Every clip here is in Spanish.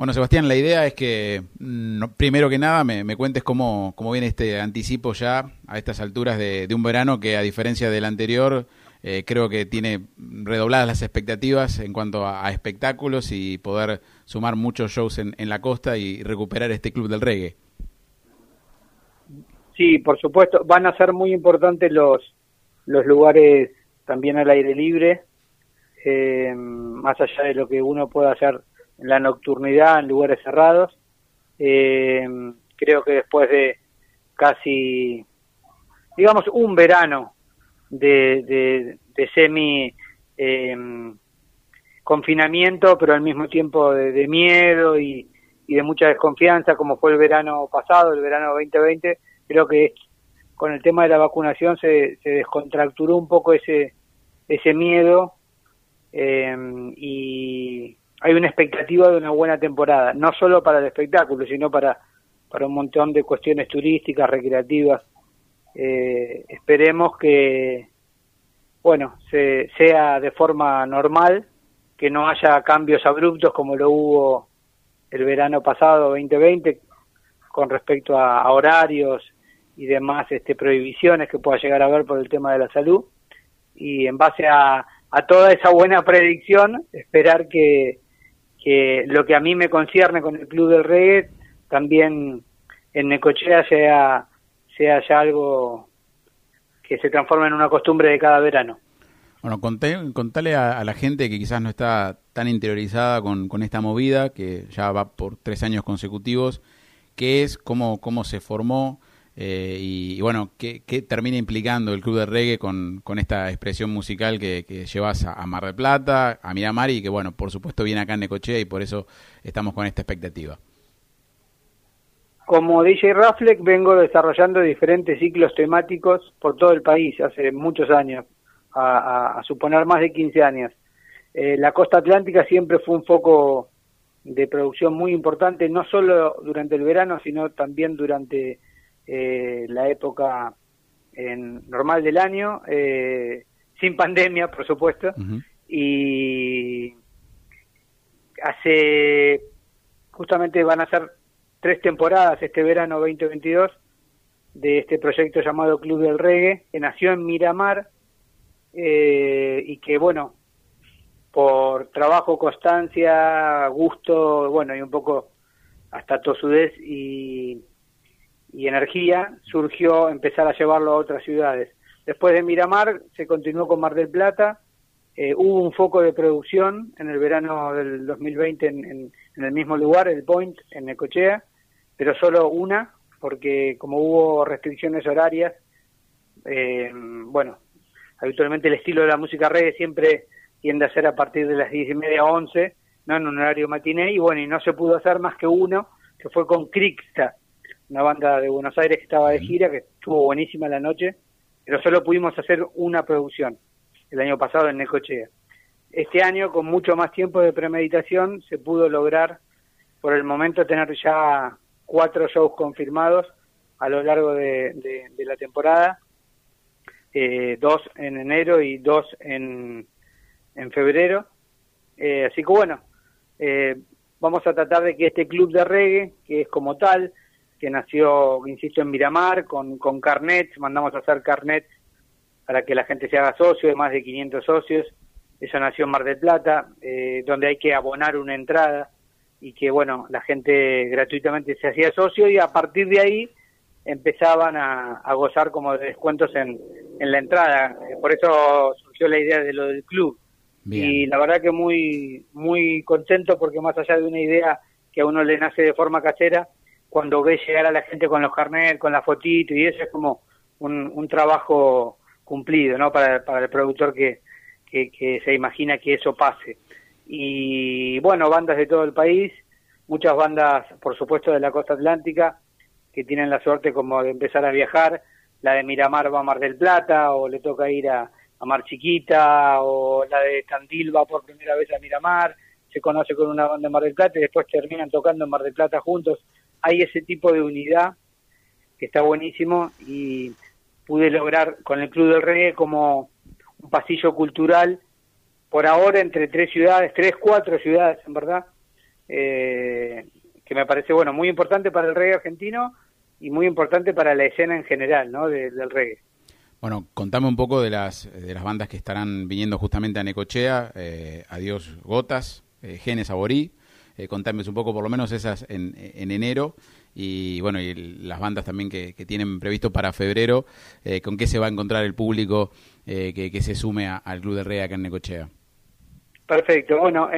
Bueno, Sebastián, la idea es que, primero que nada, me, cuentes cómo, cómo, viene este anticipo ya a estas alturas de, un verano que, a diferencia del anterior, eh, creo que tiene redobladas las expectativas en cuanto a, espectáculos y poder sumar muchos shows en, la costa y recuperar este club del reggae. Sí, por supuesto, van a ser muy importantes los, los lugares también al aire libre, eh, más allá de lo que uno pueda hacer la nocturnidad, en lugares cerrados. Eh, creo que después de casi, digamos, un verano de, de, semi eh, confinamiento, pero al mismo tiempo de, miedo y, de mucha desconfianza, como fue el verano pasado, el verano 2020, creo que con el tema de la vacunación se, se descontracturó un poco ese, ese miedo eh, y hay una expectativa de una buena temporada, no solo para el espectáculo, sino para, para un montón de cuestiones turísticas, recreativas. Eh, esperemos que, bueno, se, sea de forma normal, que no haya cambios abruptos como lo hubo el verano pasado 2020 con respecto a, horarios y demás este, prohibiciones que pueda llegar a haber por el tema de la salud. Y en base a, a toda esa buena predicción, esperar que, que lo que a mí me concierne con el Club del Reggae, también en Necochea sea, sea ya algo que se transforme en una costumbre de cada verano. Bueno, contale a, la gente que quizás no está tan interiorizada con, con, esta movida, que ya va por tres años consecutivos, qué es, cómo, cómo se formó, eh, y, bueno, ¿qué, termina implicando el Club de Reggae con, con esta expresión musical que, llevas a, Mar del Plata, a Miramar y que bueno, por supuesto viene acá en Necochea y por eso estamos con esta expectativa? Como DJ Rafleck vengo desarrollando diferentes ciclos temáticos por todo el país hace muchos años, a, suponer más de 15 años. Eh, la costa atlántica siempre fue un foco de producción muy importante, no solo durante el verano, sino también durante eh, la época en, normal del año, eh, sin pandemia, por supuesto, y hace, justamente van a ser tres temporadas este verano 2022 de este proyecto llamado Club del Reggae, que nació en Miramar eh, y que, bueno, por trabajo, constancia, gusto, bueno, y un poco hasta tosudez y y energía, surgió empezar a llevarlo a otras ciudades. Después de Miramar se continuó con Mar del Plata, eh, hubo un foco de producción en el verano del 2020 en, en, el mismo lugar, el Point, en Necochea, pero solo una, porque como hubo restricciones horarias, eh, bueno, habitualmente el estilo de la música reggae siempre tiende a ser a partir de las diez y media a once, no en un horario matiné, y bueno, y no se pudo hacer más que uno, que fue con Crixta, una banda de Buenos Aires que estaba de gira, que estuvo buenísima la noche, pero solo pudimos hacer una producción el año pasado en Necochea. Este año, con mucho más tiempo de premeditación, se pudo lograr por el momento tener ya cuatro shows confirmados a lo largo de, la temporada, eh, dos en enero y dos en, en febrero. Eh, así que bueno, eh, vamos a tratar de que este club de reggae, que es como tal, que nació, insisto, en Miramar, con, con carnets, mandamos a hacer carnets para que la gente se haga socio, de más de 500 socios. Eso nació en Mar del Plata, eh, donde hay que abonar una entrada y que, bueno, la gente gratuitamente se hacía socio y a partir de ahí empezaban a, gozar como de descuentos en, en la entrada. Por eso surgió la idea de lo del club. Y la verdad que muy, muy contento porque más allá de una idea que a uno le nace de forma casera, cuando ves llegar a la gente con los carnet, con la fotito y eso es como un, trabajo cumplido, ¿no? Para, para el productor que, que, se imagina que eso pase. Y bueno, bandas de todo el país, muchas bandas, por supuesto, de la costa atlántica, que tienen la suerte como de empezar a viajar. La de Miramar va a Mar del Plata, o le toca ir a Mar Chiquita, o la de Tandil va por primera vez a Miramar, se conoce con una banda de Mar del Plata y después terminan tocando en Mar del Plata juntos hay ese tipo de unidad que está buenísimo y pude lograr con el Club del Reggae como un pasillo cultural por ahora entre tres ciudades, tres, cuatro ciudades en verdad, eh, que me parece, bueno, muy importante para el reggae argentino y muy importante para la escena en general, ¿no? del reggae. Bueno, contame un poco de las, de las bandas que estarán viniendo justamente a Necochea, eh, Adiós Gotas, eh, Genes Aborí, eh, un poco por lo menos esas en, en enero. Y bueno, y las bandas también que, tienen previsto para febrero, eh, con qué se va a encontrar el público que, que, se sume al Club de Reggae acá en Necochea. Perfecto, bueno,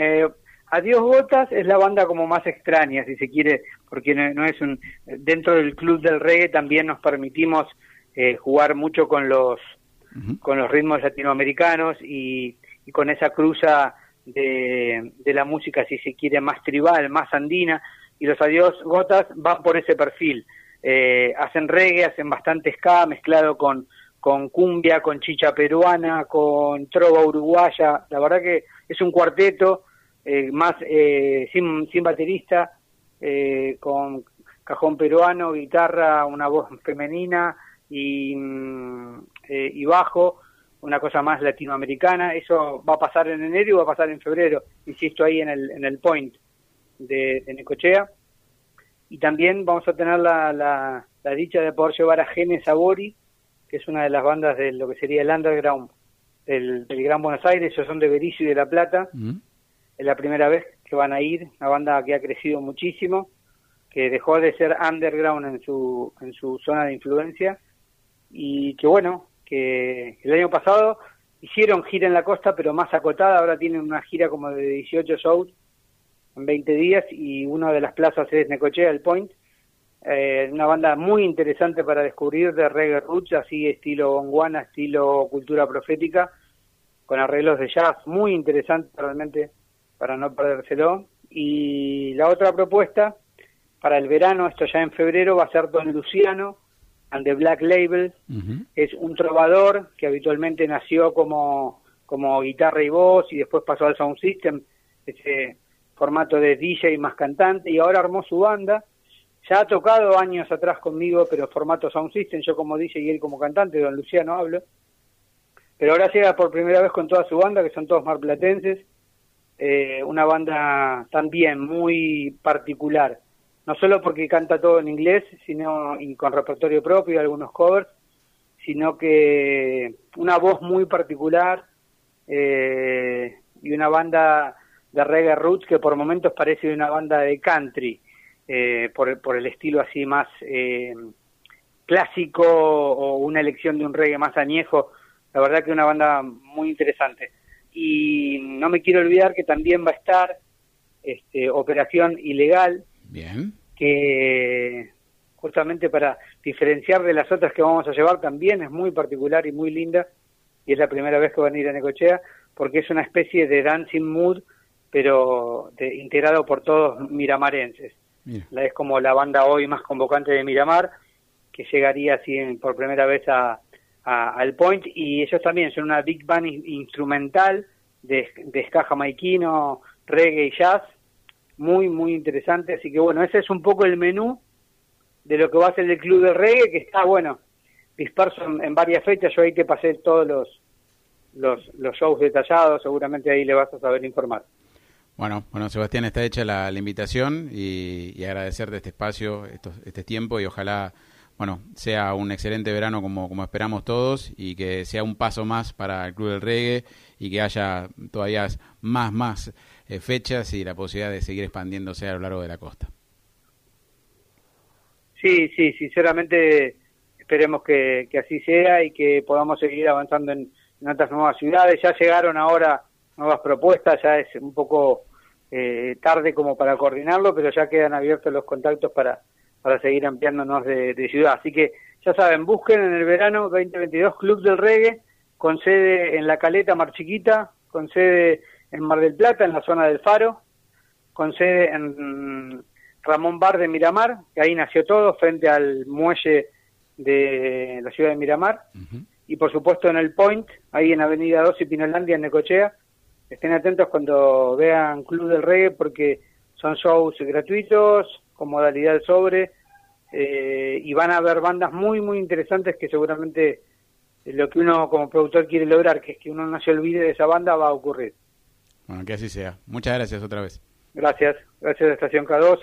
Adiós Gotas es la banda como más extraña, si se quiere, porque no, es un... Dentro del Club del Reggae también nos permitimos eh, jugar mucho con los con los ritmos latinoamericanos y, con esa cruza de, de, la música, si se quiere, más tribal, más andina, y los Adiós Gotas van por ese perfil. Eh, hacen reggae, hacen bastante ska mezclado con, con cumbia, con chicha peruana, con trova uruguaya. La verdad que es un cuarteto eh, más eh, sin, sin baterista, con cajón peruano, guitarra, una voz femenina, y, mm, eh, y bajo, una cosa más latinoamericana. Eso va a pasar en enero y va a pasar en febrero, insisto, ahí en el, en el point de, Necochea. Y también vamos a tener la, la, dicha de poder llevar a Genes Sabori, que es una de las bandas de lo que sería el underground del, Gran Buenos Aires, ellos son de Bericio y de La Plata. Mm. Es la primera vez que van a ir, una banda que ha crecido muchísimo, que dejó de ser underground en su, en su zona de influencia y que bueno, que el año pasado hicieron gira en la costa, pero más acotada, ahora tienen una gira como de 18 shows en 20 días y una de las plazas es Necochea, el Point, eh, una banda muy interesante para descubrir de reggae roots, así estilo bonguana, estilo cultura profética, con arreglos de jazz muy interesante realmente para no perdérselo. Y la otra propuesta para el verano, esto ya en febrero, va a ser Don Luciano, and the Black Label. Es un trovador que habitualmente nació como, como guitarra y voz y después pasó al Sound System, ese formato de DJ más cantante, y ahora armó su banda. Ya ha tocado años atrás conmigo, pero formato Sound System, yo como DJ y él como cantante, don Luciano hablo. Pero ahora llega por primera vez con toda su banda, que son todos marplatenses, eh, una banda también muy particular no solo porque canta todo en inglés, sino y con repertorio propio y algunos covers, sino que una voz muy particular eh, y una banda de reggae roots que por momentos parece una banda de country, eh, por, por, el estilo así más eh, clásico o una elección de un reggae más añejo. La verdad que una banda muy interesante. Y no me quiero olvidar que también va a estar este, Operación Ilegal, Bien. Que justamente para diferenciar de las otras que vamos a llevar también es muy particular y muy linda y es la primera vez que van a ir a Necochea porque es una especie de dancing mood pero de, integrado por todos miramarenses. La es como la banda hoy más convocante de Miramar que llegaría así por primera vez a, al Point y ellos también son una big band instrumental de, de ska jamaiquino, reggae y jazz muy, muy interesante. Así que bueno, ese es un poco el menú de lo que va a ser el Club de Reggae, que está, bueno, disperso en, varias fechas. Yo ahí te pasé todos los, los, los shows detallados, seguramente ahí le vas a saber informar. Bueno, bueno, Sebastián, está hecha la, invitación y, y, agradecerte este espacio, este tiempo y ojalá, bueno, sea un excelente verano como, como esperamos todos y que sea un paso más para el Club del Reggae y que haya todavía más, más eh, fechas y la posibilidad de seguir expandiéndose a lo largo de la costa. Sí, sí, sinceramente esperemos que, así sea y que podamos seguir avanzando en, otras nuevas ciudades. Ya llegaron ahora nuevas propuestas, ya es un poco eh, tarde como para coordinarlo, pero ya quedan abiertos los contactos para, para seguir ampliándonos de, de ciudad. Así que ya saben, busquen en el verano 2022 Club del Reggae, con sede en La Caleta, Mar Chiquita, con sede en Mar del Plata, en la zona del Faro, con sede en Ramón Bar de Miramar, que ahí nació todo, frente al muelle de la ciudad de Miramar, y por supuesto en el Point, ahí en Avenida 2 y Pinolandia, en Necochea. Estén atentos cuando vean Club del Reggae, porque son shows gratuitos, con modalidad sobre, eh, y van a haber bandas muy, muy interesantes que seguramente lo que uno como productor quiere lograr, que es que uno no se olvide de esa banda, va a ocurrir. Bueno, que así sea. Muchas gracias otra vez. Gracias. Gracias, Estación K2.